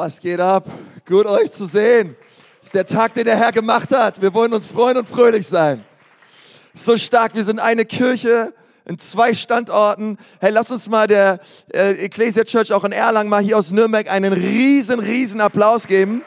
Was geht ab? Gut euch zu sehen. Es ist der Tag, den der Herr gemacht hat. Wir wollen uns freuen und fröhlich sein. So stark, wir sind eine Kirche in zwei Standorten. Hey, lass uns mal der äh, Ecclesia Church auch in Erlangen mal hier aus Nürnberg einen riesen, riesen Applaus geben.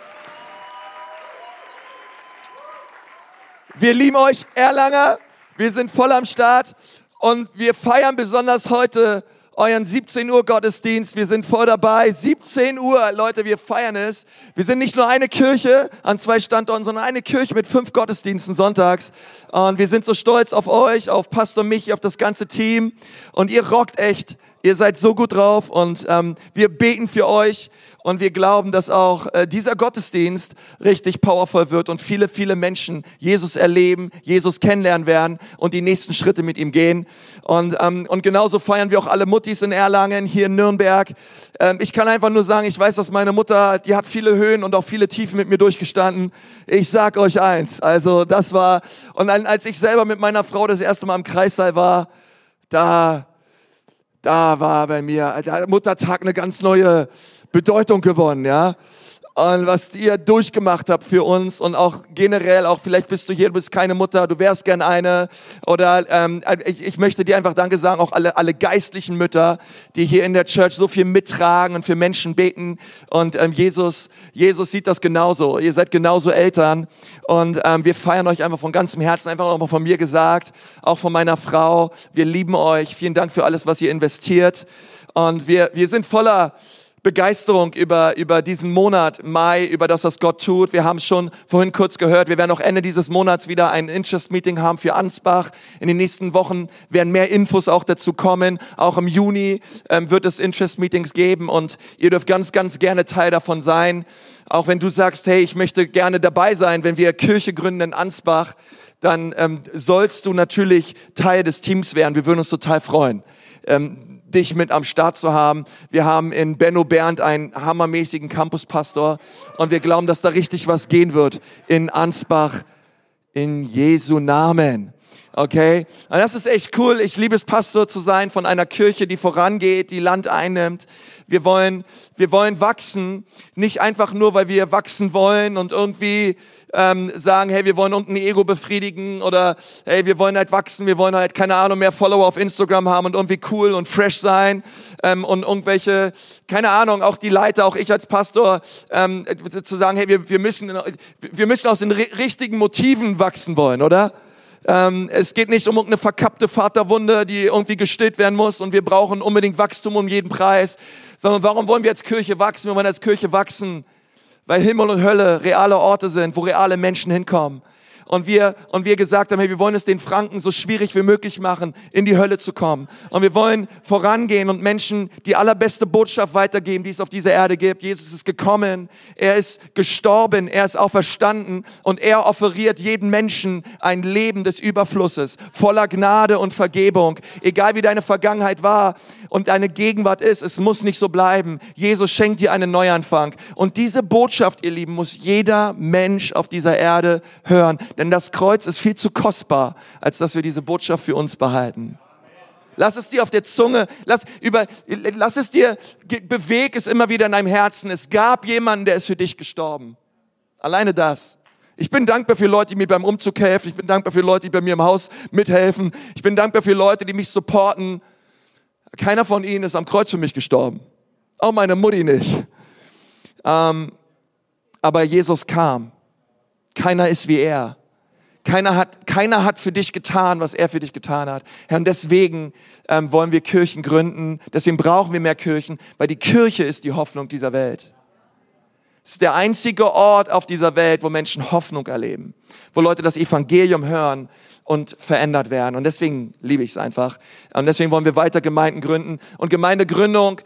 Wir lieben euch, Erlanger. Wir sind voll am Start und wir feiern besonders heute euren 17 Uhr Gottesdienst. Wir sind voll dabei. 17 Uhr, Leute, wir feiern es. Wir sind nicht nur eine Kirche an zwei Standorten, sondern eine Kirche mit fünf Gottesdiensten sonntags. Und wir sind so stolz auf euch, auf Pastor Michi, auf das ganze Team. Und ihr rockt echt. Ihr seid so gut drauf und ähm, wir beten für euch und wir glauben, dass auch äh, dieser Gottesdienst richtig powerful wird und viele, viele Menschen Jesus erleben, Jesus kennenlernen werden und die nächsten Schritte mit ihm gehen. Und, ähm, und genauso feiern wir auch alle Muttis in Erlangen, hier in Nürnberg. Ähm, ich kann einfach nur sagen, ich weiß, dass meine Mutter, die hat viele Höhen und auch viele Tiefen mit mir durchgestanden. Ich sag euch eins, also das war, und als ich selber mit meiner Frau das erste Mal im Kreissaal war, da da war bei mir der Muttertag eine ganz neue Bedeutung gewonnen, ja? Und was ihr durchgemacht habt für uns und auch generell, auch vielleicht bist du hier, du bist keine Mutter, du wärst gern eine oder ähm, ich, ich möchte dir einfach Danke sagen, auch alle, alle geistlichen Mütter, die hier in der Church so viel mittragen und für Menschen beten. Und ähm, Jesus, Jesus sieht das genauso, ihr seid genauso Eltern. Und ähm, wir feiern euch einfach von ganzem Herzen, einfach auch mal von mir gesagt, auch von meiner Frau, wir lieben euch, vielen Dank für alles, was ihr investiert. Und wir, wir sind voller Begeisterung über, über diesen Monat Mai, über das, was Gott tut. Wir haben es schon vorhin kurz gehört. Wir werden auch Ende dieses Monats wieder ein Interest-Meeting haben für Ansbach. In den nächsten Wochen werden mehr Infos auch dazu kommen. Auch im Juni ähm, wird es Interest-Meetings geben und ihr dürft ganz, ganz gerne Teil davon sein. Auch wenn du sagst, hey, ich möchte gerne dabei sein, wenn wir Kirche gründen in Ansbach, dann ähm, sollst du natürlich Teil des Teams werden. Wir würden uns total freuen. Ähm, dich mit am Start zu haben. Wir haben in Benno Bernd einen hammermäßigen Campuspastor und wir glauben, dass da richtig was gehen wird in Ansbach in Jesu Namen. Okay? Und das ist echt cool. Ich liebe es, Pastor zu sein von einer Kirche, die vorangeht, die Land einnimmt. Wir wollen, wir wollen wachsen, nicht einfach nur, weil wir wachsen wollen und irgendwie ähm, sagen, hey, wir wollen irgendein Ego befriedigen oder hey, wir wollen halt wachsen, wir wollen halt, keine Ahnung, mehr Follower auf Instagram haben und irgendwie cool und fresh sein ähm, und irgendwelche, keine Ahnung, auch die Leiter, auch ich als Pastor, ähm, zu sagen, hey, wir, wir, müssen, wir müssen aus den richtigen Motiven wachsen wollen, oder? Ähm, es geht nicht um irgendeine verkappte Vaterwunde, die irgendwie gestillt werden muss und wir brauchen unbedingt Wachstum um jeden Preis, sondern warum wollen wir als Kirche wachsen? Wir wollen als Kirche wachsen, weil Himmel und Hölle reale Orte sind, wo reale Menschen hinkommen und wir, und wir gesagt haben, hey, wir wollen es den Franken so schwierig wie möglich machen, in die Hölle zu kommen. Und wir wollen vorangehen und Menschen die allerbeste Botschaft weitergeben, die es auf dieser Erde gibt. Jesus ist gekommen, er ist gestorben, er ist auferstanden und er offeriert jedem Menschen ein Leben des Überflusses, voller Gnade und Vergebung. Egal wie deine Vergangenheit war und deine Gegenwart ist, es muss nicht so bleiben. Jesus schenkt dir einen Neuanfang. Und diese Botschaft, ihr Lieben, muss jeder Mensch auf dieser Erde hören. Denn das Kreuz ist viel zu kostbar, als dass wir diese Botschaft für uns behalten. Lass es dir auf der Zunge, lass, über, lass es dir, beweg es immer wieder in deinem Herzen. Es gab jemanden, der ist für dich gestorben. Alleine das. Ich bin dankbar für Leute, die mir beim Umzug helfen. Ich bin dankbar für Leute, die bei mir im Haus mithelfen. Ich bin dankbar für Leute, die mich supporten. Keiner von ihnen ist am Kreuz für mich gestorben. Auch meine Mutti nicht. Ähm, aber Jesus kam. Keiner ist wie er. Keiner hat, keiner hat für dich getan, was er für dich getan hat. Herr, und deswegen ähm, wollen wir Kirchen gründen. Deswegen brauchen wir mehr Kirchen, weil die Kirche ist die Hoffnung dieser Welt. Es ist der einzige Ort auf dieser Welt, wo Menschen Hoffnung erleben, wo Leute das Evangelium hören und verändert werden. Und deswegen liebe ich es einfach. Und deswegen wollen wir weiter Gemeinden gründen. Und Gemeindegründung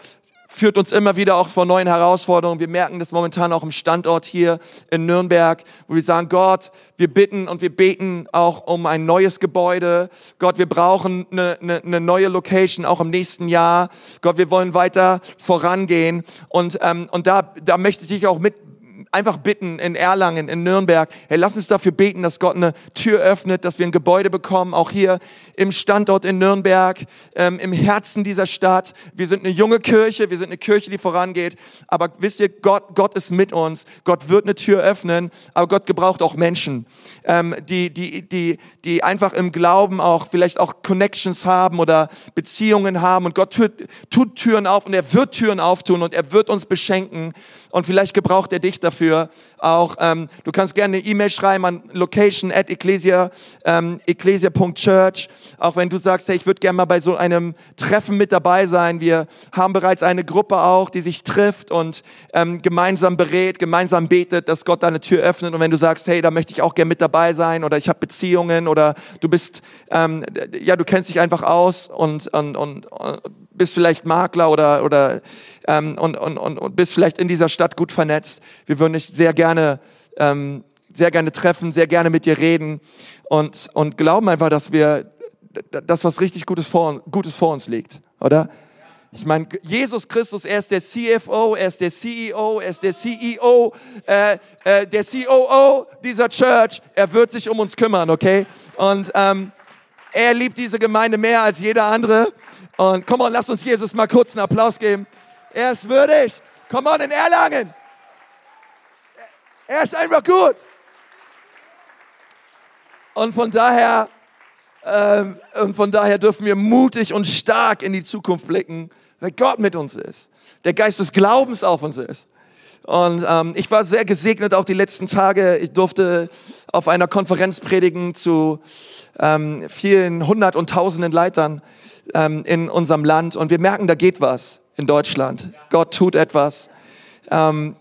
führt uns immer wieder auch vor neuen Herausforderungen. Wir merken das momentan auch im Standort hier in Nürnberg, wo wir sagen, Gott, wir bitten und wir beten auch um ein neues Gebäude. Gott, wir brauchen eine, eine, eine neue Location auch im nächsten Jahr. Gott, wir wollen weiter vorangehen. Und, ähm, und da, da möchte ich dich auch mit einfach bitten in Erlangen, in Nürnberg, hey, lass uns dafür beten, dass Gott eine Tür öffnet, dass wir ein Gebäude bekommen, auch hier im Standort in Nürnberg, ähm, im Herzen dieser Stadt. Wir sind eine junge Kirche, wir sind eine Kirche, die vorangeht, aber wisst ihr, Gott, Gott ist mit uns, Gott wird eine Tür öffnen, aber Gott gebraucht auch Menschen, ähm, die, die, die, die einfach im Glauben auch vielleicht auch Connections haben oder Beziehungen haben. Und Gott tut, tut Türen auf und er wird Türen auftun und er wird uns beschenken. Und vielleicht gebraucht er dich dafür auch. Ähm, du kannst gerne eine E-Mail schreiben an location at ecclesia, ähm, ecclesia.church, auch wenn du sagst, hey, ich würde gerne mal bei so einem Treffen mit dabei sein. Wir haben bereits eine Gruppe auch, die sich trifft und ähm, gemeinsam berät, gemeinsam betet, dass Gott da eine Tür öffnet. Und wenn du sagst, hey, da möchte ich auch gerne mit dabei sein oder ich habe Beziehungen oder du bist, ähm, ja, du kennst dich einfach aus und, und, und, und bist vielleicht Makler oder, oder ähm, und, und, und, und bist vielleicht in dieser Stadt gut vernetzt. Wir würden dich sehr gerne, ähm, sehr gerne treffen, sehr gerne mit dir reden und, und glauben einfach, dass wir das, was richtig Gutes vor, Gutes vor uns liegt, oder? Ich meine, Jesus Christus, er ist der CFO, er ist der CEO, er ist der CEO, äh, äh, der COO dieser Church. Er wird sich um uns kümmern, okay? Und ähm, er liebt diese Gemeinde mehr als jeder andere. Und komm on, lass uns Jesus mal kurz einen Applaus geben. Er ist würdig. Komm on, in Erlangen. Er ist einfach gut. Und von daher, ähm, und von daher dürfen wir mutig und stark in die Zukunft blicken, weil Gott mit uns ist. Der Geist des Glaubens auf uns ist. Und ähm, ich war sehr gesegnet auch die letzten Tage. Ich durfte auf einer Konferenz predigen zu ähm, vielen hundert und tausenden Leitern ähm, in unserem Land. Und wir merken, da geht was in Deutschland. Gott tut etwas. Ähm,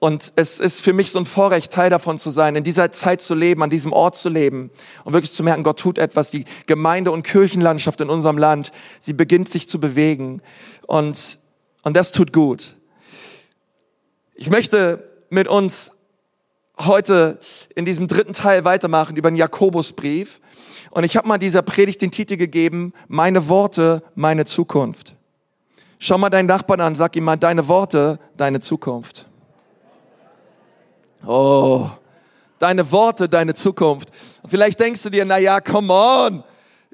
und es ist für mich so ein Vorrecht, Teil davon zu sein, in dieser Zeit zu leben, an diesem Ort zu leben und wirklich zu merken, Gott tut etwas. Die Gemeinde- und Kirchenlandschaft in unserem Land, sie beginnt sich zu bewegen. Und, und das tut gut. Ich möchte mit uns heute in diesem dritten Teil weitermachen über den Jakobusbrief. Und ich habe mal dieser Predigt den Titel gegeben, meine Worte, meine Zukunft. Schau mal deinen Nachbarn an, sag ihm mal, deine Worte, deine Zukunft. Oh, deine Worte, deine Zukunft. vielleicht denkst du dir, na ja, come on,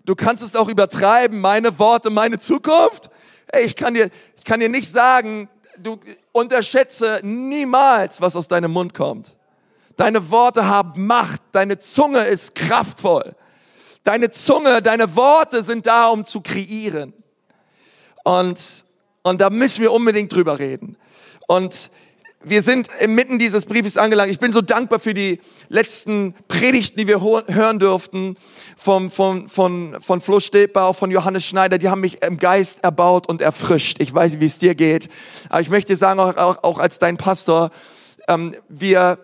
du kannst es auch übertreiben, meine Worte, meine Zukunft. Ey, ich kann dir, ich kann dir nicht sagen, du unterschätze niemals, was aus deinem Mund kommt. Deine Worte haben Macht, deine Zunge ist kraftvoll. Deine Zunge, deine Worte sind da, um zu kreieren. Und, und da müssen wir unbedingt drüber reden. Und wir sind inmitten dieses Briefes angelangt. Ich bin so dankbar für die letzten Predigten, die wir hören durften vom, vom, von, von Flo auch von Johannes Schneider. Die haben mich im Geist erbaut und erfrischt. Ich weiß, wie es dir geht. Aber ich möchte sagen, auch, auch, auch als dein Pastor, ähm, wir,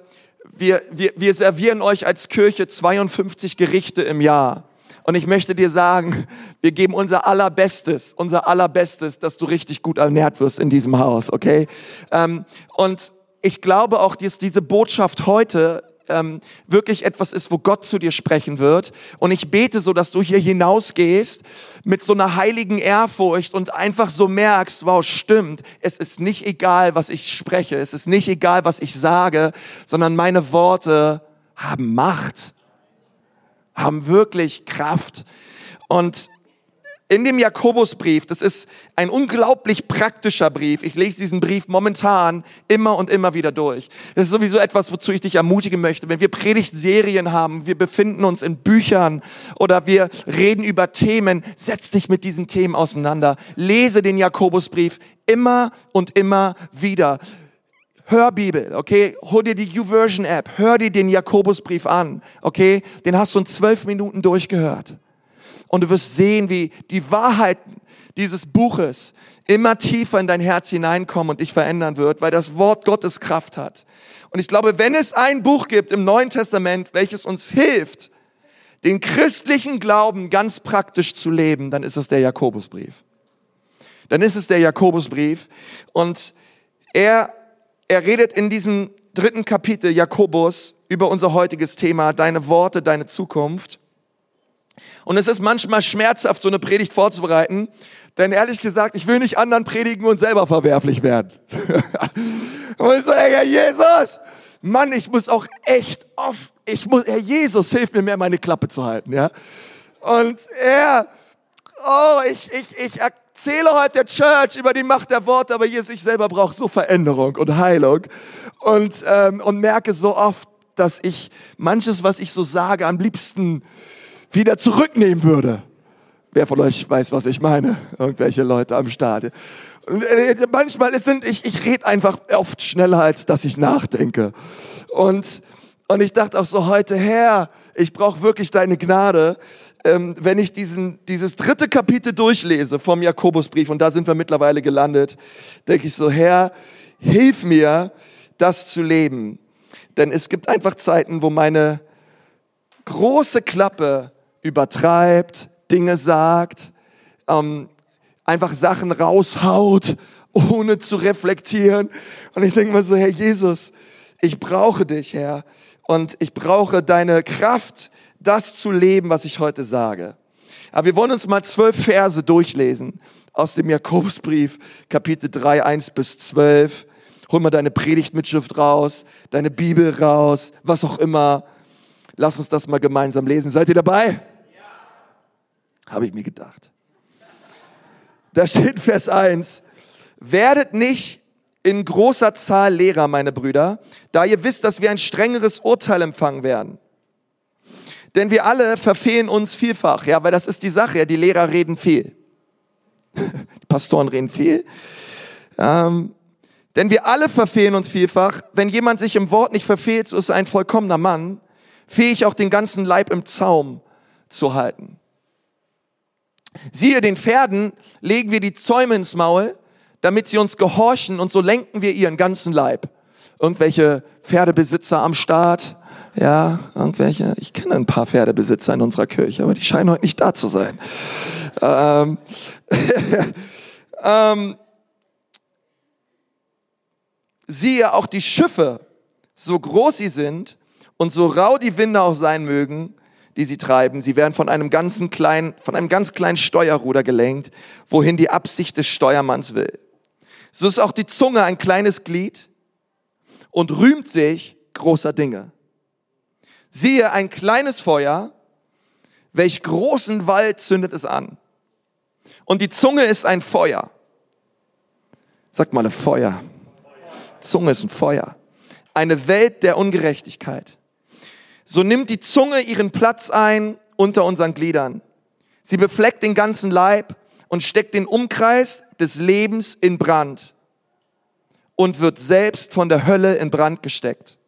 wir, wir, wir servieren euch als Kirche 52 Gerichte im Jahr. Und ich möchte dir sagen, wir geben unser allerbestes, unser allerbestes, dass du richtig gut ernährt wirst in diesem Haus, okay? Ähm, und ich glaube auch, dass diese Botschaft heute ähm, wirklich etwas ist, wo Gott zu dir sprechen wird. Und ich bete so, dass du hier hinausgehst mit so einer heiligen Ehrfurcht und einfach so merkst, wow, stimmt, es ist nicht egal, was ich spreche, es ist nicht egal, was ich sage, sondern meine Worte haben Macht haben wirklich Kraft. Und in dem Jakobusbrief, das ist ein unglaublich praktischer Brief. Ich lese diesen Brief momentan immer und immer wieder durch. Das ist sowieso etwas, wozu ich dich ermutigen möchte. Wenn wir Predigtserien haben, wir befinden uns in Büchern oder wir reden über Themen, setz dich mit diesen Themen auseinander. Lese den Jakobusbrief immer und immer wieder. Hörbibel, okay? Hol dir die YouVersion App, hör dir den Jakobusbrief an, okay? Den hast du in zwölf Minuten durchgehört. Und du wirst sehen, wie die Wahrheiten dieses Buches immer tiefer in dein Herz hineinkommen und dich verändern wird, weil das Wort Gottes Kraft hat. Und ich glaube, wenn es ein Buch gibt im Neuen Testament, welches uns hilft, den christlichen Glauben ganz praktisch zu leben, dann ist es der Jakobusbrief. Dann ist es der Jakobusbrief. Und er er redet in diesem dritten Kapitel Jakobus über unser heutiges Thema, deine Worte, deine Zukunft. Und es ist manchmal schmerzhaft, so eine Predigt vorzubereiten, Denn ehrlich gesagt, ich will nicht anderen predigen und selber verwerflich werden. und ich so, Herr Jesus, Mann, ich muss auch echt oft, ich muss, Herr Jesus, hilf mir mehr, meine Klappe zu halten, ja. Und er, oh, ich, ich, ich erzähle heute der Church über die Macht der Worte, aber Jesus, ich selber brauche so Veränderung und Heilung und, ähm, und merke so oft, dass ich manches, was ich so sage, am liebsten wieder zurücknehmen würde. Wer von euch weiß, was ich meine? Irgendwelche Leute am Start. Und äh, manchmal sind ich, ich rede einfach oft schneller, als dass ich nachdenke. Und, und ich dachte auch so heute, Herr, ich brauche wirklich deine Gnade. Ähm, wenn ich diesen, dieses dritte Kapitel durchlese vom Jakobusbrief, und da sind wir mittlerweile gelandet, denke ich so, Herr, hilf mir, das zu leben. Denn es gibt einfach Zeiten, wo meine große Klappe übertreibt, Dinge sagt, ähm, einfach Sachen raushaut, ohne zu reflektieren. Und ich denke mir so, Herr Jesus, ich brauche dich, Herr. Und ich brauche deine Kraft, das zu leben, was ich heute sage. Aber wir wollen uns mal zwölf Verse durchlesen aus dem Jakobusbrief, Kapitel 3, 1 bis 12. Hol mal deine Predigtmitschrift raus, deine Bibel raus, was auch immer. Lass uns das mal gemeinsam lesen. Seid ihr dabei? Ja. Habe ich mir gedacht. Da steht Vers 1. Werdet nicht in großer Zahl Lehrer, meine Brüder, da ihr wisst, dass wir ein strengeres Urteil empfangen werden. Denn wir alle verfehlen uns vielfach, ja, weil das ist die Sache, ja, die Lehrer reden viel. Die Pastoren reden viel. Ähm, denn wir alle verfehlen uns vielfach. Wenn jemand sich im Wort nicht verfehlt, so ist er ein vollkommener Mann, fähig auch den ganzen Leib im Zaum zu halten. Siehe, den Pferden legen wir die Zäume ins Maul, damit sie uns gehorchen und so lenken wir ihren ganzen Leib. Irgendwelche Pferdebesitzer am Start, ja, irgendwelche, ich kenne ein paar Pferdebesitzer in unserer Kirche, aber die scheinen heute nicht da zu sein. Ähm, ähm, siehe auch die Schiffe, so groß sie sind und so rau die Winde auch sein mögen, die sie treiben, sie werden von einem ganzen kleinen, von einem ganz kleinen Steuerruder gelenkt, wohin die Absicht des Steuermanns will. So ist auch die Zunge ein kleines Glied und rühmt sich großer Dinge. Siehe ein kleines Feuer, welch großen Wald zündet es an. Und die Zunge ist ein Feuer. Sagt mal ein Feuer. Zunge ist ein Feuer. Eine Welt der Ungerechtigkeit. So nimmt die Zunge ihren Platz ein unter unseren Gliedern. Sie befleckt den ganzen Leib und steckt den Umkreis des Lebens in Brand und wird selbst von der Hölle in Brand gesteckt.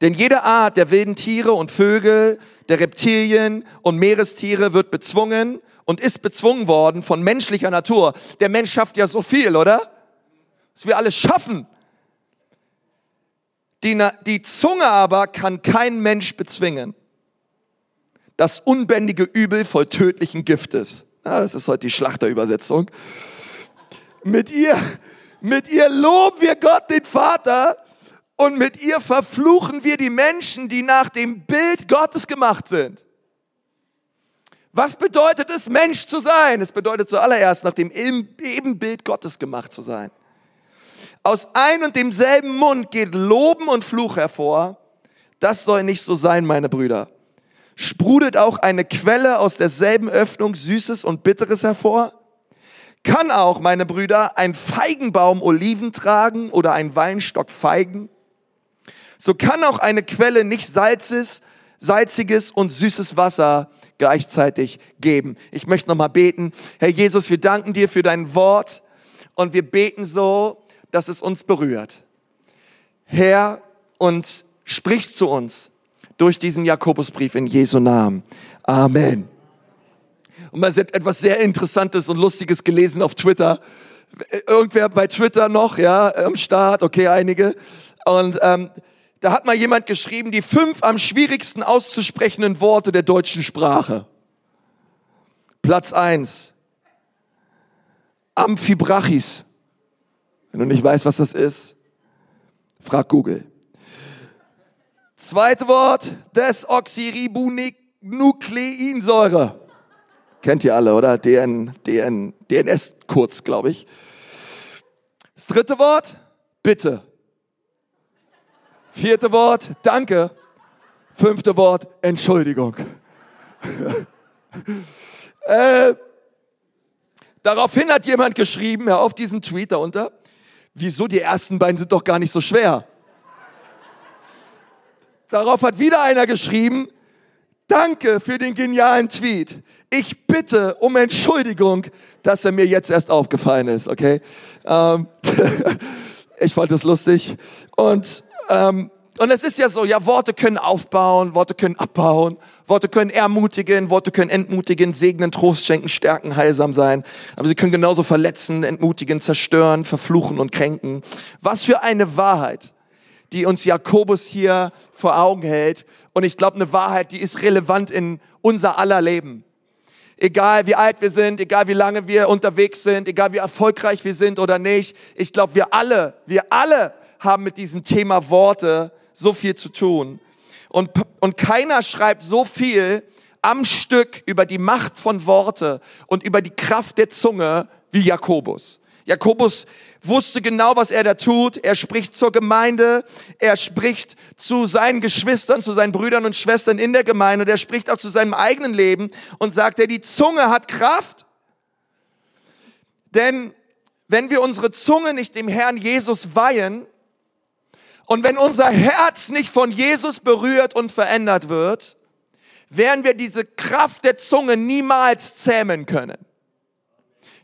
Denn jede Art der wilden Tiere und Vögel, der Reptilien und Meerestiere wird bezwungen und ist bezwungen worden von menschlicher Natur. Der Mensch schafft ja so viel, oder? dass wir alles schaffen. Die, die Zunge aber kann kein Mensch bezwingen. Das unbändige Übel voll tödlichen Giftes. Ja, das ist heute die Schlachterübersetzung. Mit ihr, mit ihr loben wir Gott, den Vater, und mit ihr verfluchen wir die Menschen, die nach dem Bild Gottes gemacht sind. Was bedeutet es, Mensch zu sein? Es bedeutet zuallererst, nach dem Ebenbild Gottes gemacht zu sein. Aus ein und demselben Mund geht Loben und Fluch hervor. Das soll nicht so sein, meine Brüder. Sprudelt auch eine Quelle aus derselben Öffnung Süßes und Bitteres hervor? Kann auch, meine Brüder, ein Feigenbaum Oliven tragen oder ein Weinstock Feigen? So kann auch eine Quelle nicht salzes, salziges und süßes Wasser gleichzeitig geben. Ich möchte nochmal beten. Herr Jesus, wir danken dir für dein Wort und wir beten so, dass es uns berührt. Herr, und sprichst zu uns durch diesen Jakobusbrief in Jesu Namen. Amen. Und man hat etwas sehr Interessantes und Lustiges gelesen auf Twitter. Irgendwer bei Twitter noch, ja, am Start, okay, einige. Und ähm, da hat mal jemand geschrieben, die fünf am schwierigsten auszusprechenden Worte der deutschen Sprache. Platz eins. Amphibrachis. Wenn du nicht weißt, was das ist, frag Google. Zweite Wort, Desoxyribonukleinsäure. Kennt ihr alle, oder? DN, DN, DNS kurz, glaube ich. Das dritte Wort, bitte. Vierte Wort, danke. Fünfte Wort, Entschuldigung. äh, daraufhin hat jemand geschrieben, ja, auf diesem Tweet darunter, wieso die ersten beiden sind doch gar nicht so schwer. Darauf hat wieder einer geschrieben, danke für den genialen Tweet. Ich bitte um Entschuldigung, dass er mir jetzt erst aufgefallen ist, okay? Ähm, ich fand das lustig. Und, ähm, und es ist ja so, ja, Worte können aufbauen, Worte können abbauen, Worte können ermutigen, Worte können entmutigen, segnen, Trost schenken, stärken, heilsam sein. Aber sie können genauso verletzen, entmutigen, zerstören, verfluchen und kränken. Was für eine Wahrheit die uns Jakobus hier vor Augen hält. Und ich glaube, eine Wahrheit, die ist relevant in unser aller Leben. Egal wie alt wir sind, egal wie lange wir unterwegs sind, egal wie erfolgreich wir sind oder nicht. Ich glaube, wir alle, wir alle haben mit diesem Thema Worte so viel zu tun. Und, und keiner schreibt so viel am Stück über die Macht von Worte und über die Kraft der Zunge wie Jakobus. Jakobus wusste genau, was er da tut. Er spricht zur Gemeinde, er spricht zu seinen Geschwistern, zu seinen Brüdern und Schwestern in der Gemeinde und er spricht auch zu seinem eigenen Leben und sagt, er, die Zunge hat Kraft. Denn wenn wir unsere Zunge nicht dem Herrn Jesus weihen und wenn unser Herz nicht von Jesus berührt und verändert wird, werden wir diese Kraft der Zunge niemals zähmen können.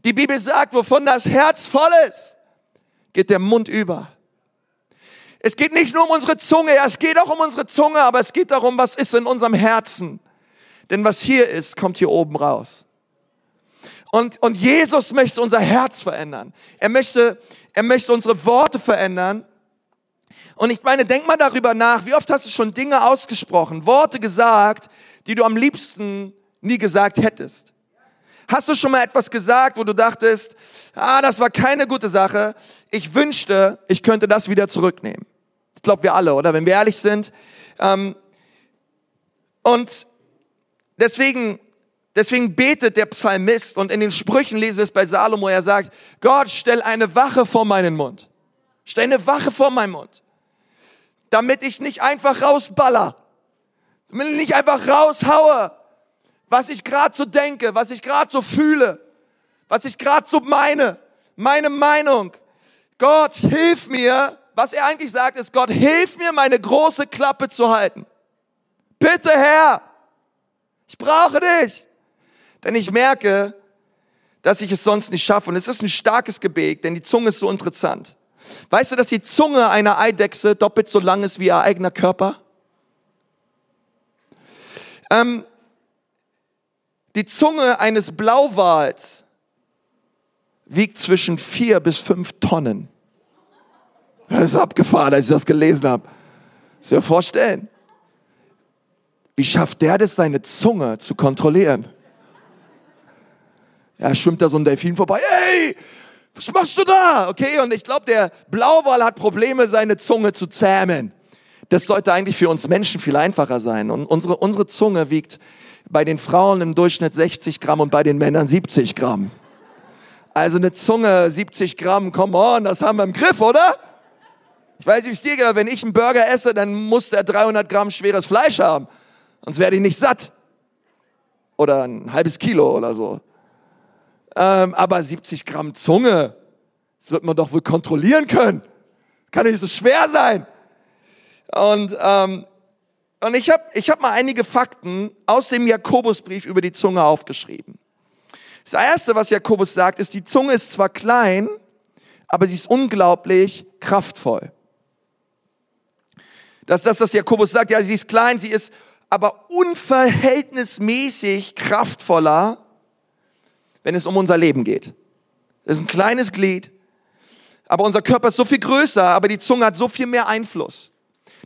Die Bibel sagt, wovon das Herz voll ist, geht der Mund über. Es geht nicht nur um unsere Zunge, ja, es geht auch um unsere Zunge, aber es geht darum, was ist in unserem Herzen. Denn was hier ist, kommt hier oben raus. Und, und Jesus möchte unser Herz verändern. Er möchte, er möchte unsere Worte verändern. Und ich meine, denk mal darüber nach, wie oft hast du schon Dinge ausgesprochen, Worte gesagt, die du am liebsten nie gesagt hättest. Hast du schon mal etwas gesagt, wo du dachtest, ah, das war keine gute Sache. Ich wünschte, ich könnte das wieder zurücknehmen. Ich glaube, wir alle, oder? Wenn wir ehrlich sind. Ähm, und deswegen, deswegen betet der Psalmist und in den Sprüchen lese es bei Salomo, er sagt, Gott, stell eine Wache vor meinen Mund. Stell eine Wache vor meinen Mund. Damit ich nicht einfach rausballer. Damit ich nicht einfach raushaue was ich gerade so denke, was ich gerade so fühle, was ich gerade so meine, meine Meinung. Gott, hilf mir. Was er eigentlich sagt, ist, Gott, hilf mir, meine große Klappe zu halten. Bitte, Herr, ich brauche dich. Denn ich merke, dass ich es sonst nicht schaffe. Und es ist ein starkes Gebet, denn die Zunge ist so interessant. Weißt du, dass die Zunge einer Eidechse doppelt so lang ist wie ihr eigener Körper? Ähm, die Zunge eines Blauwals wiegt zwischen vier bis fünf Tonnen. Das ist abgefahren, als ich das gelesen habe. Das dir vorstellen. Wie schafft der das, seine Zunge zu kontrollieren? Ja, schwimmt da so ein Delfin vorbei. Ey, was machst du da? Okay, und ich glaube, der Blauwal hat Probleme, seine Zunge zu zähmen. Das sollte eigentlich für uns Menschen viel einfacher sein. Und unsere, unsere Zunge wiegt bei den Frauen im Durchschnitt 60 Gramm und bei den Männern 70 Gramm. Also eine Zunge 70 Gramm, come on, das haben wir im Griff, oder? Ich weiß nicht, wie es dir geht, aber wenn ich einen Burger esse, dann muss der 300 Gramm schweres Fleisch haben. Sonst werde ich nicht satt. Oder ein halbes Kilo oder so. Ähm, aber 70 Gramm Zunge, das wird man doch wohl kontrollieren können. Kann nicht so schwer sein. Und ähm, und ich habe ich hab mal einige Fakten aus dem Jakobusbrief über die Zunge aufgeschrieben. Das Erste, was Jakobus sagt, ist, die Zunge ist zwar klein, aber sie ist unglaublich kraftvoll. Das ist das, was Jakobus sagt. Ja, sie ist klein, sie ist aber unverhältnismäßig kraftvoller, wenn es um unser Leben geht. Das ist ein kleines Glied, aber unser Körper ist so viel größer, aber die Zunge hat so viel mehr Einfluss.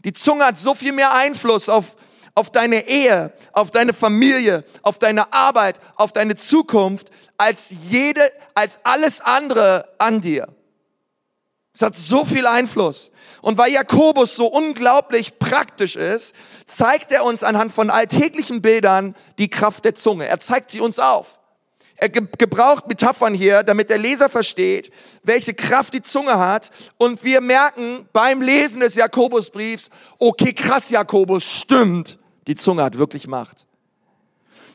Die Zunge hat so viel mehr Einfluss auf, auf deine Ehe, auf deine Familie, auf deine Arbeit, auf deine Zukunft, als jede, als alles andere an dir. Es hat so viel Einfluss. Und weil Jakobus so unglaublich praktisch ist, zeigt er uns anhand von alltäglichen Bildern die Kraft der Zunge. Er zeigt sie uns auf. Er ge gebraucht Metaphern hier, damit der Leser versteht, welche Kraft die Zunge hat. Und wir merken beim Lesen des Jakobusbriefs, okay, krass, Jakobus, stimmt. Die Zunge hat wirklich Macht.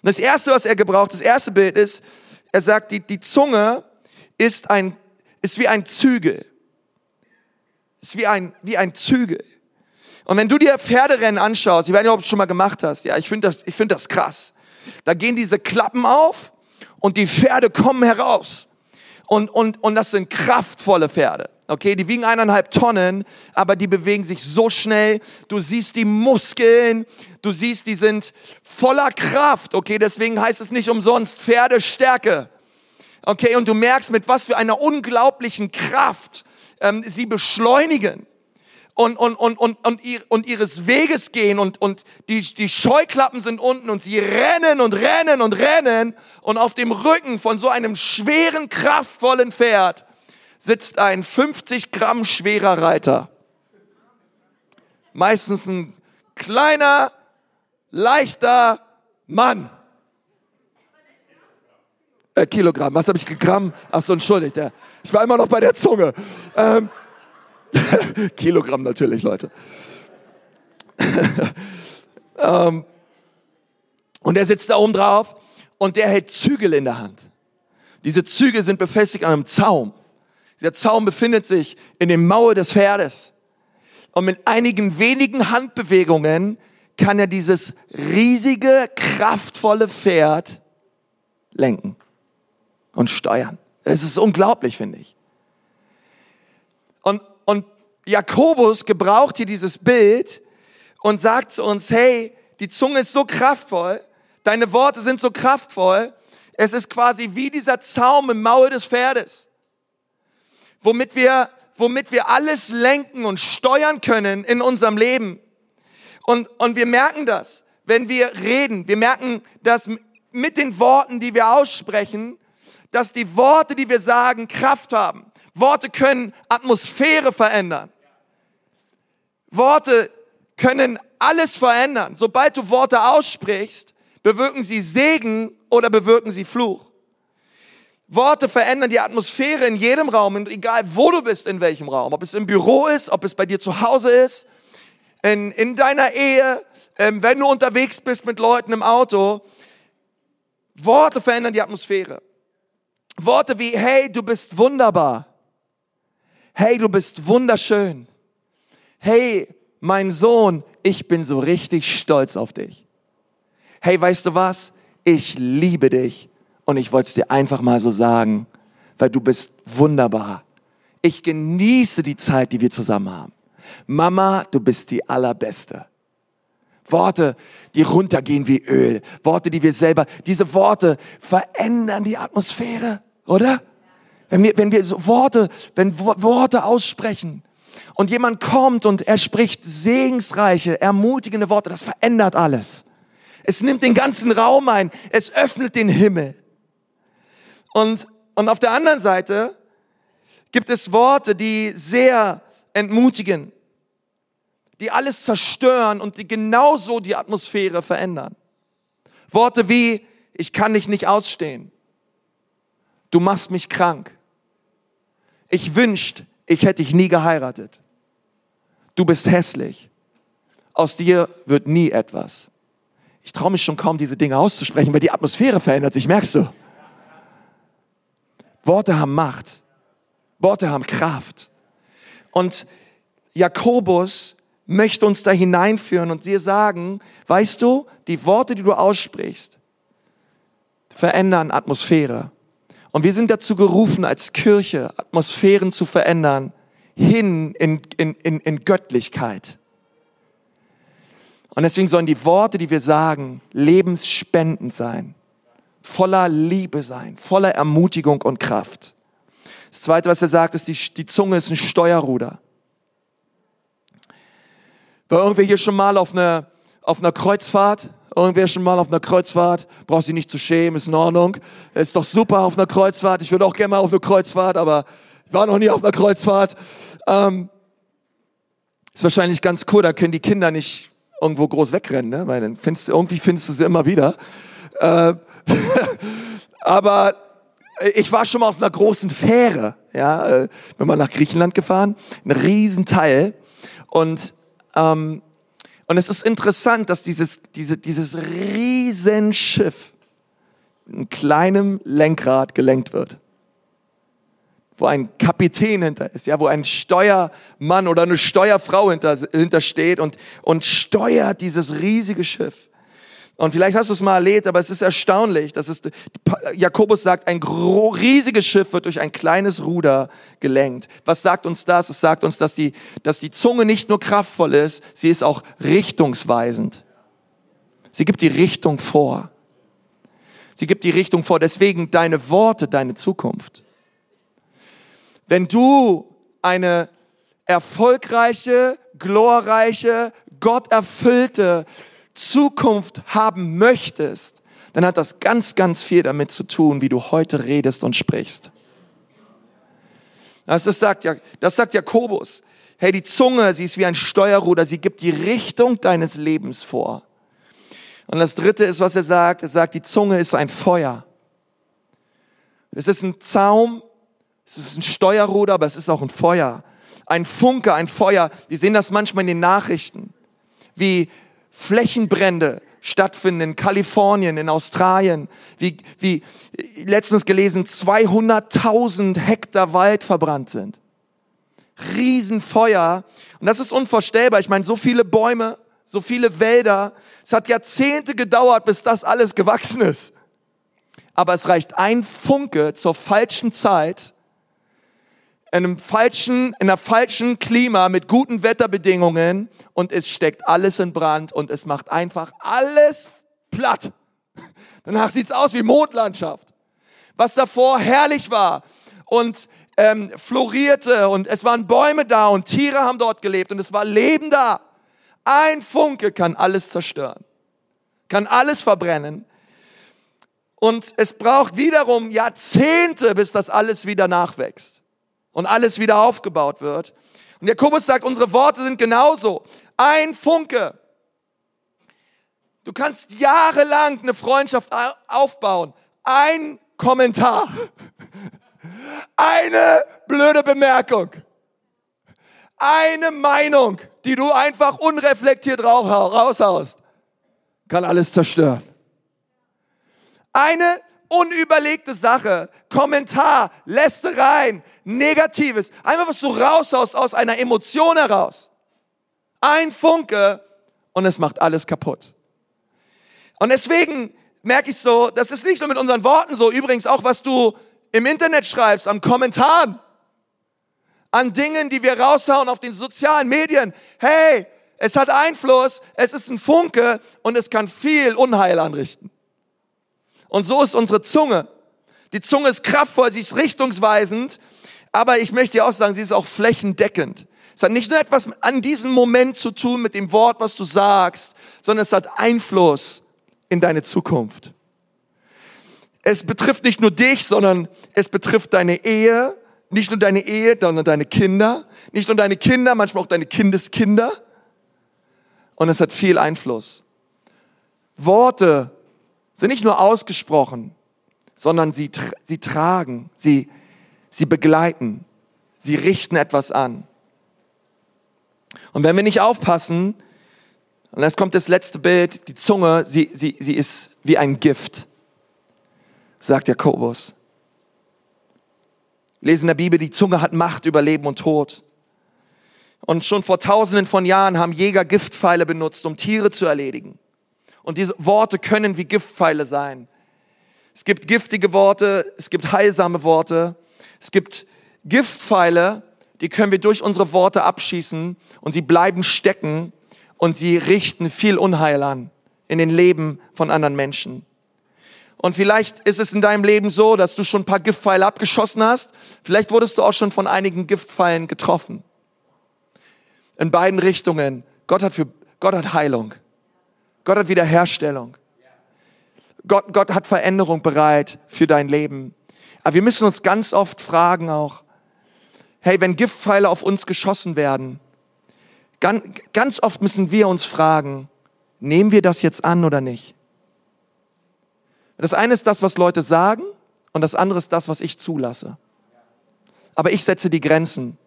Und das erste, was er gebraucht, das erste Bild ist, er sagt, die, die Zunge ist ein, ist wie ein Zügel. Ist wie ein, wie ein Zügel. Und wenn du dir Pferderennen anschaust, ich weiß nicht, ob du es schon mal gemacht hast, ja, ich finde das, ich finde das krass. Da gehen diese Klappen auf und die Pferde kommen heraus. Und, und, und das sind kraftvolle Pferde. Okay, die wiegen eineinhalb Tonnen, aber die bewegen sich so schnell. Du siehst die Muskeln, du siehst, die sind voller Kraft. Okay, deswegen heißt es nicht umsonst Pferdestärke. Okay, und du merkst, mit was für einer unglaublichen Kraft ähm, sie beschleunigen und, und, und, und, und, und ihres Weges gehen und, und die, die Scheuklappen sind unten und sie rennen und rennen und rennen und auf dem Rücken von so einem schweren, kraftvollen Pferd sitzt ein 50 Gramm schwerer Reiter. Meistens ein kleiner, leichter Mann. Äh, Kilogramm, was habe ich gegramm? Ach so, entschuldigt. Ich war immer noch bei der Zunge. Ähm, Kilogramm natürlich, Leute. ähm, und er sitzt da oben drauf und der hält Zügel in der Hand. Diese Zügel sind befestigt an einem Zaum. Dieser Zaum befindet sich in dem Maul des Pferdes. Und mit einigen wenigen Handbewegungen kann er dieses riesige, kraftvolle Pferd lenken und steuern. Es ist unglaublich, finde ich. Jakobus gebraucht hier dieses Bild und sagt zu uns, hey, die Zunge ist so kraftvoll, deine Worte sind so kraftvoll, es ist quasi wie dieser Zaum im Maul des Pferdes, womit wir, womit wir alles lenken und steuern können in unserem Leben. Und, und wir merken das, wenn wir reden. Wir merken das mit den Worten, die wir aussprechen, dass die Worte, die wir sagen, Kraft haben. Worte können Atmosphäre verändern. Worte können alles verändern. Sobald du Worte aussprichst, bewirken sie Segen oder bewirken sie Fluch. Worte verändern die Atmosphäre in jedem Raum, egal wo du bist, in welchem Raum. Ob es im Büro ist, ob es bei dir zu Hause ist, in, in deiner Ehe, ähm, wenn du unterwegs bist mit Leuten im Auto. Worte verändern die Atmosphäre. Worte wie, hey, du bist wunderbar hey, du bist wunderschön. Hey, mein Sohn, ich bin so richtig stolz auf dich. Hey, weißt du was? Ich liebe dich und ich wollte es dir einfach mal so sagen, weil du bist wunderbar. Ich genieße die Zeit, die wir zusammen haben. Mama, du bist die allerbeste. Worte, die runtergehen wie Öl. Worte, die wir selber, diese Worte verändern die Atmosphäre, oder? Wenn wir, wenn wir so Worte, wenn Worte aussprechen und jemand kommt und er spricht segensreiche, ermutigende Worte, das verändert alles. Es nimmt den ganzen Raum ein. Es öffnet den Himmel. Und, und auf der anderen Seite gibt es Worte, die sehr entmutigen, die alles zerstören und die genauso die Atmosphäre verändern. Worte wie, ich kann dich nicht ausstehen. Du machst mich krank. Ich wünscht, ich hätte dich nie geheiratet. Du bist hässlich. Aus dir wird nie etwas. Ich traue mich schon kaum, diese Dinge auszusprechen, weil die Atmosphäre verändert sich, merkst du? Worte haben Macht. Worte haben Kraft. Und Jakobus möchte uns da hineinführen und dir sagen, weißt du, die Worte, die du aussprichst, verändern Atmosphäre. Und wir sind dazu gerufen, als Kirche Atmosphären zu verändern, hin in, in, in, in Göttlichkeit. Und deswegen sollen die Worte, die wir sagen, lebensspendend sein, voller Liebe sein, voller Ermutigung und Kraft. Das Zweite, was er sagt, ist, die, die Zunge ist ein Steuerruder. War irgendwer hier schon mal auf einer, auf einer Kreuzfahrt? Irgendwer schon mal auf einer Kreuzfahrt? Brauchst dich nicht zu schämen, ist in Ordnung. Ist doch super auf einer Kreuzfahrt. Ich würde auch gerne mal auf eine Kreuzfahrt, aber ich war noch nie auf einer Kreuzfahrt. Ähm, ist wahrscheinlich ganz cool, da können die Kinder nicht irgendwo groß wegrennen, ne? weil dann findest irgendwie findest du sie immer wieder. Äh, Aber ich war schon mal auf einer großen Fähre, ja, äh, bin mal nach Griechenland gefahren, ein Riesenteil. Und, ähm, und es ist interessant, dass dieses, diese, dieses Riesenschiff ein kleinem Lenkrad gelenkt wird. Wo ein Kapitän hinter ist, ja, wo ein Steuermann oder eine Steuerfrau hinter, hinter steht und, und steuert dieses riesige Schiff. Und vielleicht hast du es mal erlebt, aber es ist erstaunlich, dass es, Jakobus sagt, ein riesiges Schiff wird durch ein kleines Ruder gelenkt. Was sagt uns das? Es sagt uns, dass die, dass die Zunge nicht nur kraftvoll ist, sie ist auch richtungsweisend. Sie gibt die Richtung vor. Sie gibt die Richtung vor. Deswegen deine Worte, deine Zukunft. Wenn du eine erfolgreiche, glorreiche, gotterfüllte Zukunft haben möchtest, dann hat das ganz, ganz viel damit zu tun, wie du heute redest und sprichst. Das sagt, das sagt Jakobus. Hey, die Zunge, sie ist wie ein Steuerruder, sie gibt die Richtung deines Lebens vor. Und das dritte ist, was er sagt. Er sagt, die Zunge ist ein Feuer. Es ist ein Zaum, es ist ein Steuerruder, aber es ist auch ein Feuer. Ein Funke, ein Feuer. Wir sehen das manchmal in den Nachrichten, wie Flächenbrände stattfinden in Kalifornien, in Australien, wie, wie letztens gelesen, 200.000 Hektar Wald verbrannt sind. Riesenfeuer. Und das ist unvorstellbar. Ich meine, so viele Bäume, so viele Wälder. Es hat Jahrzehnte gedauert, bis das alles gewachsen ist. Aber es reicht ein Funke zur falschen Zeit, in einem falschen, in einer falschen Klima mit guten Wetterbedingungen und es steckt alles in Brand und es macht einfach alles platt. Danach sieht's aus wie Mondlandschaft. Was davor herrlich war und ähm, florierte und es waren Bäume da und Tiere haben dort gelebt und es war Leben da. Ein Funke kann alles zerstören, kann alles verbrennen. Und es braucht wiederum Jahrzehnte, bis das alles wieder nachwächst und alles wieder aufgebaut wird. Und Jakobus sagt, unsere Worte sind genauso. Ein Funke. Du kannst jahrelang eine Freundschaft aufbauen. Ein Kommentar. Eine blöde Bemerkung. Eine Meinung, die du einfach unreflektiert raushaust, kann alles zerstören. Eine unüberlegte Sache, Kommentar, Lästereien, Negatives, einfach was du raushaust aus einer Emotion heraus. Ein Funke und es macht alles kaputt. Und deswegen merke ich so, das ist nicht nur mit unseren Worten so, übrigens auch was du im Internet schreibst, an Kommentaren, an Dingen, die wir raushauen auf den sozialen Medien. Hey, es hat Einfluss, es ist ein Funke und es kann viel Unheil anrichten. Und so ist unsere Zunge. Die Zunge ist kraftvoll, sie ist richtungsweisend, aber ich möchte dir auch sagen, sie ist auch flächendeckend. Es hat nicht nur etwas an diesem Moment zu tun mit dem Wort, was du sagst, sondern es hat Einfluss in deine Zukunft. Es betrifft nicht nur dich, sondern es betrifft deine Ehe, nicht nur deine Ehe, sondern deine Kinder, nicht nur deine Kinder, manchmal auch deine Kindeskinder. Und es hat viel Einfluss. Worte sind nicht nur ausgesprochen, sondern sie, sie tragen, sie, sie begleiten, sie richten etwas an. Und wenn wir nicht aufpassen, und jetzt kommt das letzte Bild, die Zunge, sie, sie, sie ist wie ein Gift, sagt Jakobus. Lesen in der Bibel, die Zunge hat Macht über Leben und Tod. Und schon vor tausenden von Jahren haben Jäger Giftpfeile benutzt, um Tiere zu erledigen. Und diese Worte können wie Giftpfeile sein. Es gibt giftige Worte, es gibt heilsame Worte, es gibt Giftpfeile, die können wir durch unsere Worte abschießen und sie bleiben stecken und sie richten viel Unheil an in den Leben von anderen Menschen. Und vielleicht ist es in deinem Leben so, dass du schon ein paar Giftpfeile abgeschossen hast. Vielleicht wurdest du auch schon von einigen Giftpfeilen getroffen. In beiden Richtungen. Gott hat für, Gott hat Heilung. Gott hat Wiederherstellung. Gott, Gott hat Veränderung bereit für dein Leben. Aber wir müssen uns ganz oft fragen auch, hey, wenn Giftpfeile auf uns geschossen werden, ganz, ganz oft müssen wir uns fragen, nehmen wir das jetzt an oder nicht? Das eine ist das, was Leute sagen, und das andere ist das, was ich zulasse. Aber ich setze die Grenzen.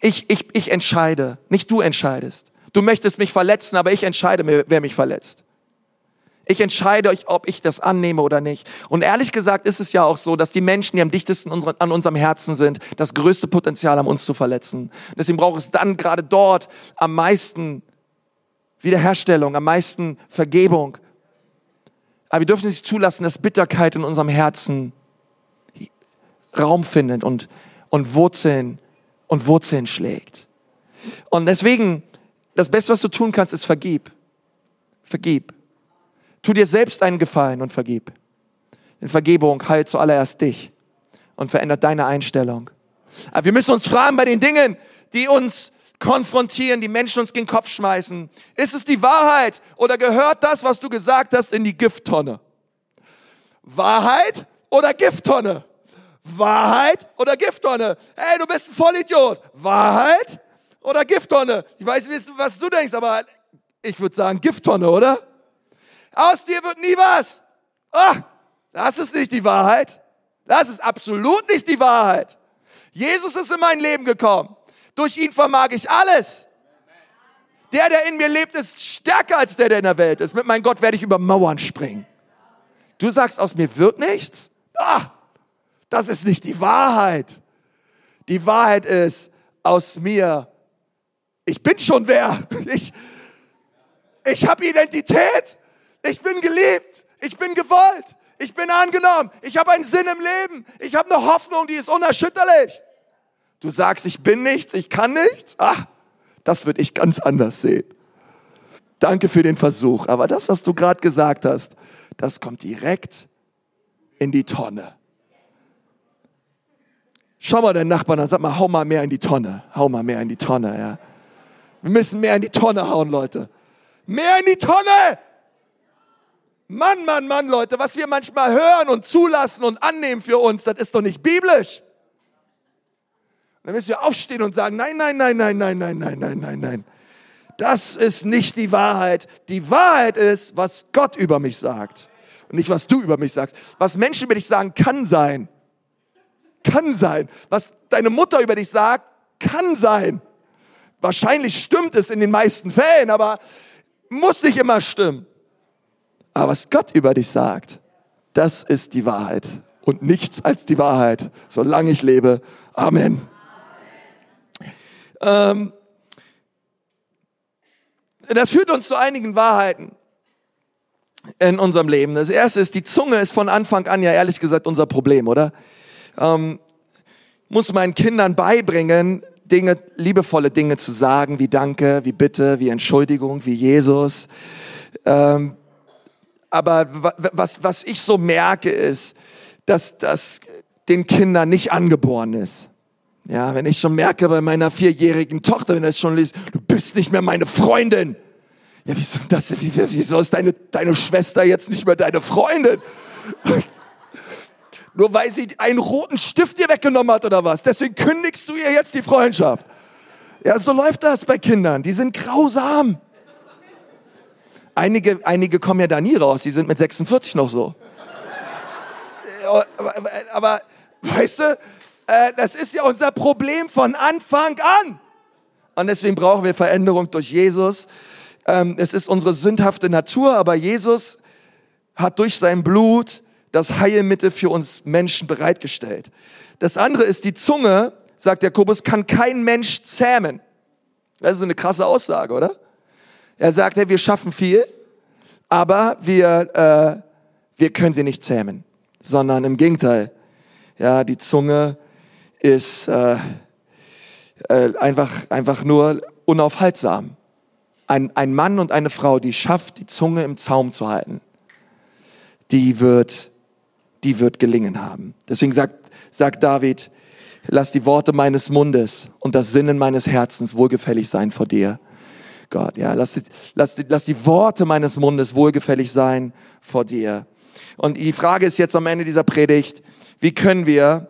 Ich, ich, ich entscheide, nicht du entscheidest. Du möchtest mich verletzen, aber ich entscheide, wer mich verletzt. Ich entscheide, ob ich das annehme oder nicht. Und ehrlich gesagt ist es ja auch so, dass die Menschen, die am dichtesten an unserem Herzen sind, das größte Potenzial haben, uns zu verletzen. Deswegen braucht es dann gerade dort am meisten Wiederherstellung, am meisten Vergebung. Aber wir dürfen nicht zulassen, dass Bitterkeit in unserem Herzen Raum findet und, und Wurzeln und Wurzeln schlägt. Und deswegen, das Beste, was du tun kannst, ist vergib. Vergib. Tu dir selbst einen Gefallen und vergib. Denn Vergebung heilt zuallererst dich und verändert deine Einstellung. Aber wir müssen uns fragen bei den Dingen, die uns konfrontieren, die Menschen uns gegen den Kopf schmeißen. Ist es die Wahrheit oder gehört das, was du gesagt hast, in die Gifttonne? Wahrheit oder Gifttonne? Wahrheit oder Gifttonne? Hey, du bist ein Vollidiot. Wahrheit oder Gifttonne? Ich weiß was du denkst, aber ich würde sagen Gifttonne, oder? Aus dir wird nie was. Ah, das ist nicht die Wahrheit. Das ist absolut nicht die Wahrheit. Jesus ist in mein Leben gekommen. Durch ihn vermag ich alles. Der, der in mir lebt, ist stärker als der, der in der Welt ist. Mit meinem Gott werde ich über Mauern springen. Du sagst, aus mir wird nichts? Ah, das ist nicht die Wahrheit. Die Wahrheit ist, aus mir, ich bin schon wer. Ich, ich habe Identität. Ich bin geliebt. Ich bin gewollt. Ich bin angenommen. Ich habe einen Sinn im Leben. Ich habe eine Hoffnung, die ist unerschütterlich. Du sagst, ich bin nichts, ich kann nichts. Ah, das würde ich ganz anders sehen. Danke für den Versuch. Aber das, was du gerade gesagt hast, das kommt direkt in die Tonne. Schau mal deinen Nachbarn an, sag mal, hau mal mehr in die Tonne. Hau mal mehr in die Tonne, ja. Wir müssen mehr in die Tonne hauen, Leute. Mehr in die Tonne! Mann, Mann, Mann, Leute, was wir manchmal hören und zulassen und annehmen für uns, das ist doch nicht biblisch. Dann müssen wir aufstehen und sagen, nein, nein, nein, nein, nein, nein, nein, nein, nein, nein. Das ist nicht die Wahrheit. Die Wahrheit ist, was Gott über mich sagt. Und nicht, was du über mich sagst. Was Menschen über dich sagen, kann sein. Kann sein. Was deine Mutter über dich sagt, kann sein. Wahrscheinlich stimmt es in den meisten Fällen, aber muss nicht immer stimmen. Aber was Gott über dich sagt, das ist die Wahrheit und nichts als die Wahrheit, solange ich lebe. Amen. Ähm, das führt uns zu einigen Wahrheiten in unserem Leben. Das erste ist, die Zunge ist von Anfang an ja ehrlich gesagt unser Problem, oder? Ähm, muss meinen Kindern beibringen, Dinge, liebevolle Dinge zu sagen, wie Danke, wie Bitte, wie Entschuldigung, wie Jesus. Ähm, aber was, was ich so merke, ist, dass das den Kindern nicht angeboren ist. Ja, wenn ich schon merke bei meiner vierjährigen Tochter, wenn es schon liest, du bist nicht mehr meine Freundin. Ja, wieso das? Wie, wieso ist deine, deine Schwester jetzt nicht mehr deine Freundin? Nur weil sie einen roten Stift dir weggenommen hat oder was. Deswegen kündigst du ihr jetzt die Freundschaft. Ja, so läuft das bei Kindern. Die sind grausam. Einige, einige kommen ja da nie raus, die sind mit 46 noch so. aber, aber, weißt du, äh, das ist ja unser Problem von Anfang an. Und deswegen brauchen wir Veränderung durch Jesus. Ähm, es ist unsere sündhafte Natur, aber Jesus hat durch sein Blut das Heilmittel für uns Menschen bereitgestellt. Das andere ist die Zunge, sagt Jakobus, kann kein Mensch zähmen. Das ist eine krasse Aussage, oder? Er sagt, hey, wir schaffen viel, aber wir, äh, wir können sie nicht zähmen, sondern im Gegenteil. Ja, die Zunge ist äh, äh, einfach, einfach nur unaufhaltsam. Ein, ein Mann und eine Frau, die schafft, die Zunge im Zaum zu halten, die wird, die wird gelingen haben. Deswegen sagt, sagt David, lass die Worte meines Mundes und das Sinnen meines Herzens wohlgefällig sein vor dir. Gott. Ja, lass, lass, lass die Worte meines Mundes wohlgefällig sein vor dir. Und die Frage ist jetzt am Ende dieser Predigt, wie können wir,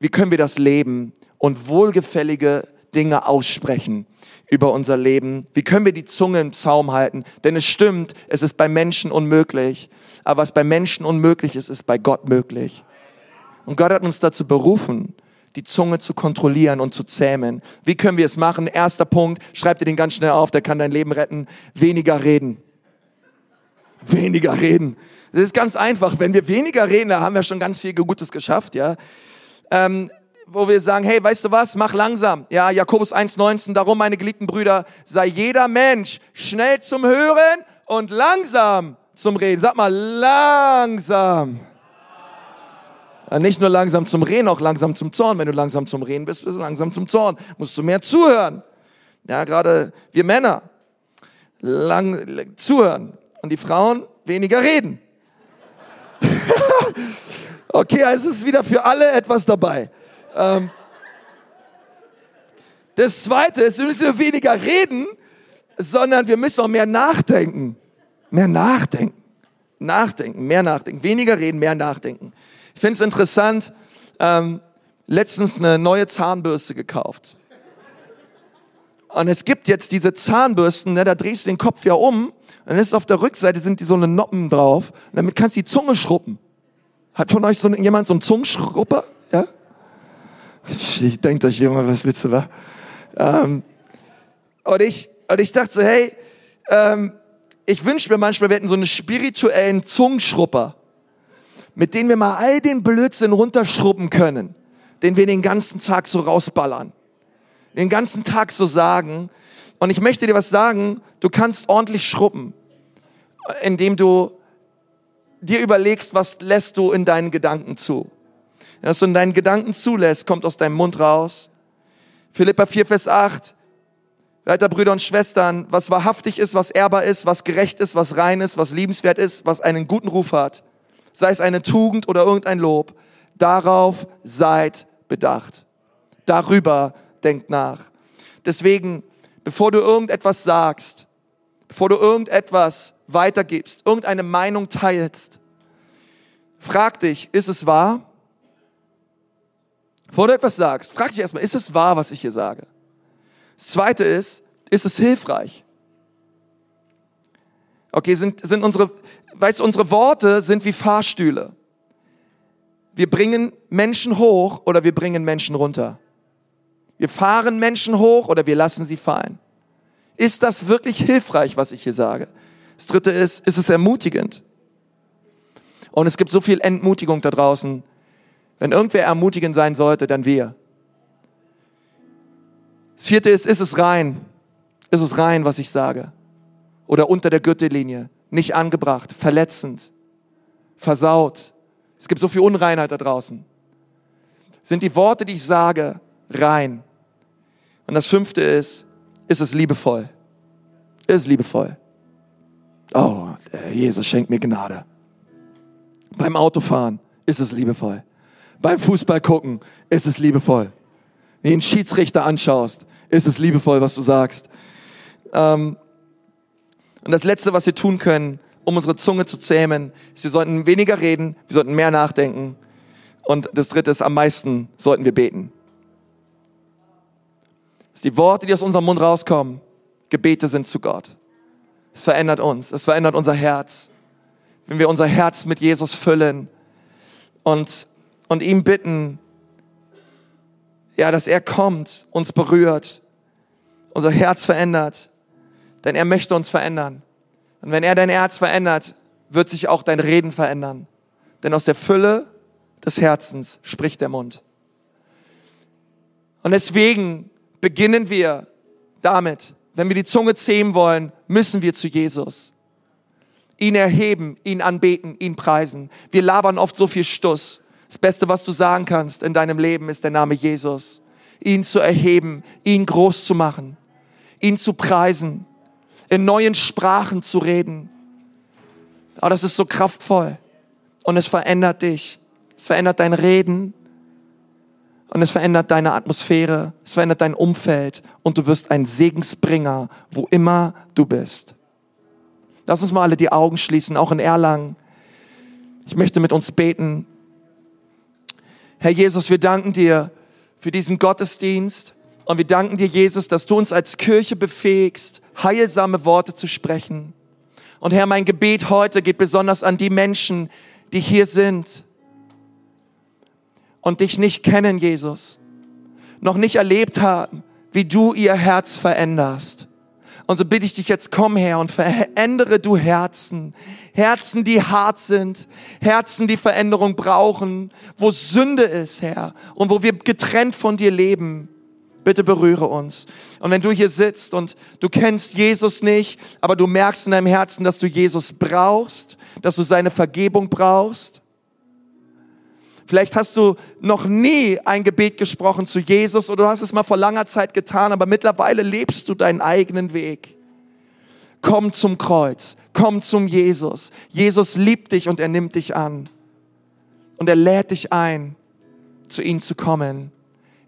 wie können wir das leben und wohlgefällige Dinge aussprechen über unser Leben? Wie können wir die Zunge im Zaum halten? Denn es stimmt, es ist bei Menschen unmöglich. Aber was bei Menschen unmöglich ist, ist bei Gott möglich. Und Gott hat uns dazu berufen, die Zunge zu kontrollieren und zu zähmen. Wie können wir es machen? Erster Punkt, schreib dir den ganz schnell auf, der kann dein Leben retten. Weniger reden. Weniger reden. Das ist ganz einfach. Wenn wir weniger reden, da haben wir schon ganz viel Gutes geschafft, ja. Ähm, wo wir sagen, hey, weißt du was, mach langsam. Ja, Jakobus 1,19, darum, meine geliebten Brüder, sei jeder Mensch schnell zum Hören und langsam zum Reden. Sag mal, langsam. Ja, nicht nur langsam zum Reden, auch langsam zum Zorn. Wenn du langsam zum Reden bist, bist du langsam zum Zorn. Musst du mehr zuhören. Ja, gerade wir Männer. Lang, zuhören. Und die Frauen weniger reden. okay, es ist wieder für alle etwas dabei. Ähm, das zweite ist, wir müssen weniger reden, sondern wir müssen auch mehr nachdenken. Mehr nachdenken. Nachdenken, mehr nachdenken. Weniger reden, mehr nachdenken. Ich finde es interessant, ähm, letztens eine neue Zahnbürste gekauft. Und es gibt jetzt diese Zahnbürsten, ne, da drehst du den Kopf ja um, dann ist auf der Rückseite sind die so eine Noppen drauf, und damit kannst du die Zunge schruppen. Hat von euch so jemand so einen Zungenschrupper? Ja? Ich denke euch immer, was willst du da? Ähm, und, ich, und ich dachte so, hey, ähm, ich wünsche mir manchmal, wir hätten so einen spirituellen Zungenschrupper mit denen wir mal all den Blödsinn runterschrubben können, den wir den ganzen Tag so rausballern, den ganzen Tag so sagen. Und ich möchte dir was sagen, du kannst ordentlich schrubben, indem du dir überlegst, was lässt du in deinen Gedanken zu. Was du in deinen Gedanken zulässt, kommt aus deinem Mund raus. Philippa 4, Vers 8. Weiter Brüder und Schwestern, was wahrhaftig ist, was ehrbar ist, was gerecht ist, was rein ist, was liebenswert ist, was einen guten Ruf hat sei es eine Tugend oder irgendein Lob, darauf seid bedacht. Darüber denkt nach. Deswegen, bevor du irgendetwas sagst, bevor du irgendetwas weitergibst, irgendeine Meinung teilst, frag dich, ist es wahr? Bevor du etwas sagst, frag dich erstmal, ist es wahr, was ich hier sage? Das zweite ist, ist es hilfreich? Okay, sind, sind unsere, weißt unsere Worte sind wie Fahrstühle. Wir bringen Menschen hoch oder wir bringen Menschen runter. Wir fahren Menschen hoch oder wir lassen sie fallen. Ist das wirklich hilfreich, was ich hier sage? Das dritte ist, ist es ermutigend? Und es gibt so viel Entmutigung da draußen. Wenn irgendwer ermutigend sein sollte, dann wir. Das vierte ist, ist es rein? Ist es rein, was ich sage? oder unter der Gürtellinie, nicht angebracht, verletzend, versaut. Es gibt so viel Unreinheit da draußen. Sind die Worte, die ich sage, rein? Und das fünfte ist, ist es liebevoll? Ist es liebevoll? Oh, Jesus schenkt mir Gnade. Beim Autofahren ist es liebevoll. Beim Fußball gucken ist es liebevoll. Wenn du den Schiedsrichter anschaust, ist es liebevoll, was du sagst. Ähm, und das Letzte, was wir tun können, um unsere Zunge zu zähmen, ist, wir sollten weniger reden, wir sollten mehr nachdenken. Und das Dritte ist, am meisten sollten wir beten. Dass die Worte, die aus unserem Mund rauskommen, Gebete sind zu Gott. Es verändert uns, es verändert unser Herz. Wenn wir unser Herz mit Jesus füllen und, und ihm bitten, ja, dass er kommt, uns berührt, unser Herz verändert, denn er möchte uns verändern. Und wenn er dein Herz verändert, wird sich auch dein Reden verändern. Denn aus der Fülle des Herzens spricht der Mund. Und deswegen beginnen wir damit, wenn wir die Zunge zähmen wollen, müssen wir zu Jesus. Ihn erheben, ihn anbeten, ihn preisen. Wir labern oft so viel Stuss. Das Beste, was du sagen kannst in deinem Leben, ist der Name Jesus. Ihn zu erheben, ihn groß zu machen, ihn zu preisen in neuen Sprachen zu reden. Aber das ist so kraftvoll. Und es verändert dich. Es verändert dein Reden. Und es verändert deine Atmosphäre. Es verändert dein Umfeld. Und du wirst ein Segensbringer, wo immer du bist. Lass uns mal alle die Augen schließen, auch in Erlangen. Ich möchte mit uns beten. Herr Jesus, wir danken dir für diesen Gottesdienst. Und wir danken dir, Jesus, dass du uns als Kirche befähigst, heilsame Worte zu sprechen. Und Herr, mein Gebet heute geht besonders an die Menschen, die hier sind und dich nicht kennen, Jesus, noch nicht erlebt haben, wie du ihr Herz veränderst. Und so bitte ich dich jetzt, komm her und verändere du Herzen. Herzen, die hart sind. Herzen, die Veränderung brauchen. Wo Sünde ist, Herr. Und wo wir getrennt von dir leben. Bitte berühre uns. Und wenn du hier sitzt und du kennst Jesus nicht, aber du merkst in deinem Herzen, dass du Jesus brauchst, dass du seine Vergebung brauchst, Vielleicht hast du noch nie ein Gebet gesprochen zu Jesus oder du hast es mal vor langer Zeit getan, aber mittlerweile lebst du deinen eigenen Weg. Komm zum Kreuz, komm zum Jesus. Jesus liebt dich und er nimmt dich an. Und er lädt dich ein, zu ihm zu kommen.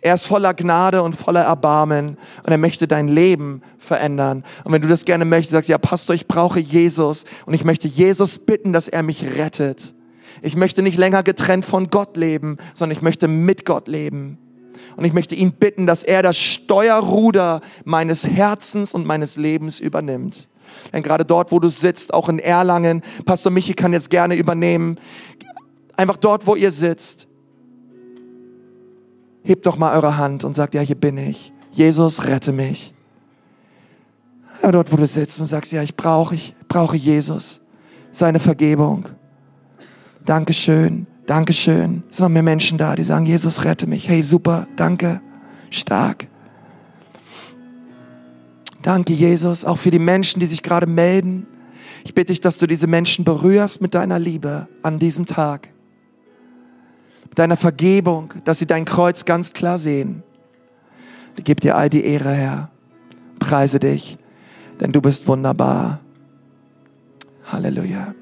Er ist voller Gnade und voller Erbarmen und er möchte dein Leben verändern. Und wenn du das gerne möchtest, sagst, ja Pastor, ich brauche Jesus und ich möchte Jesus bitten, dass er mich rettet ich möchte nicht länger getrennt von Gott leben, sondern ich möchte mit Gott leben. Und ich möchte ihn bitten, dass er das Steuerruder meines Herzens und meines Lebens übernimmt. Denn gerade dort, wo du sitzt, auch in Erlangen, Pastor Michi kann jetzt gerne übernehmen, einfach dort, wo ihr sitzt, hebt doch mal eure Hand und sagt, ja, hier bin ich. Jesus, rette mich. Ja, dort, wo du sitzt und sagst, ja, ich brauche, ich brauche Jesus, seine Vergebung. Dankeschön, Dankeschön. Es sind noch mehr Menschen da, die sagen, Jesus, rette mich. Hey, super, danke, stark. Danke, Jesus, auch für die Menschen, die sich gerade melden. Ich bitte dich, dass du diese Menschen berührst mit deiner Liebe an diesem Tag. Mit deiner Vergebung, dass sie dein Kreuz ganz klar sehen. Ich gebe dir all die Ehre, Herr. Preise dich, denn du bist wunderbar. Halleluja.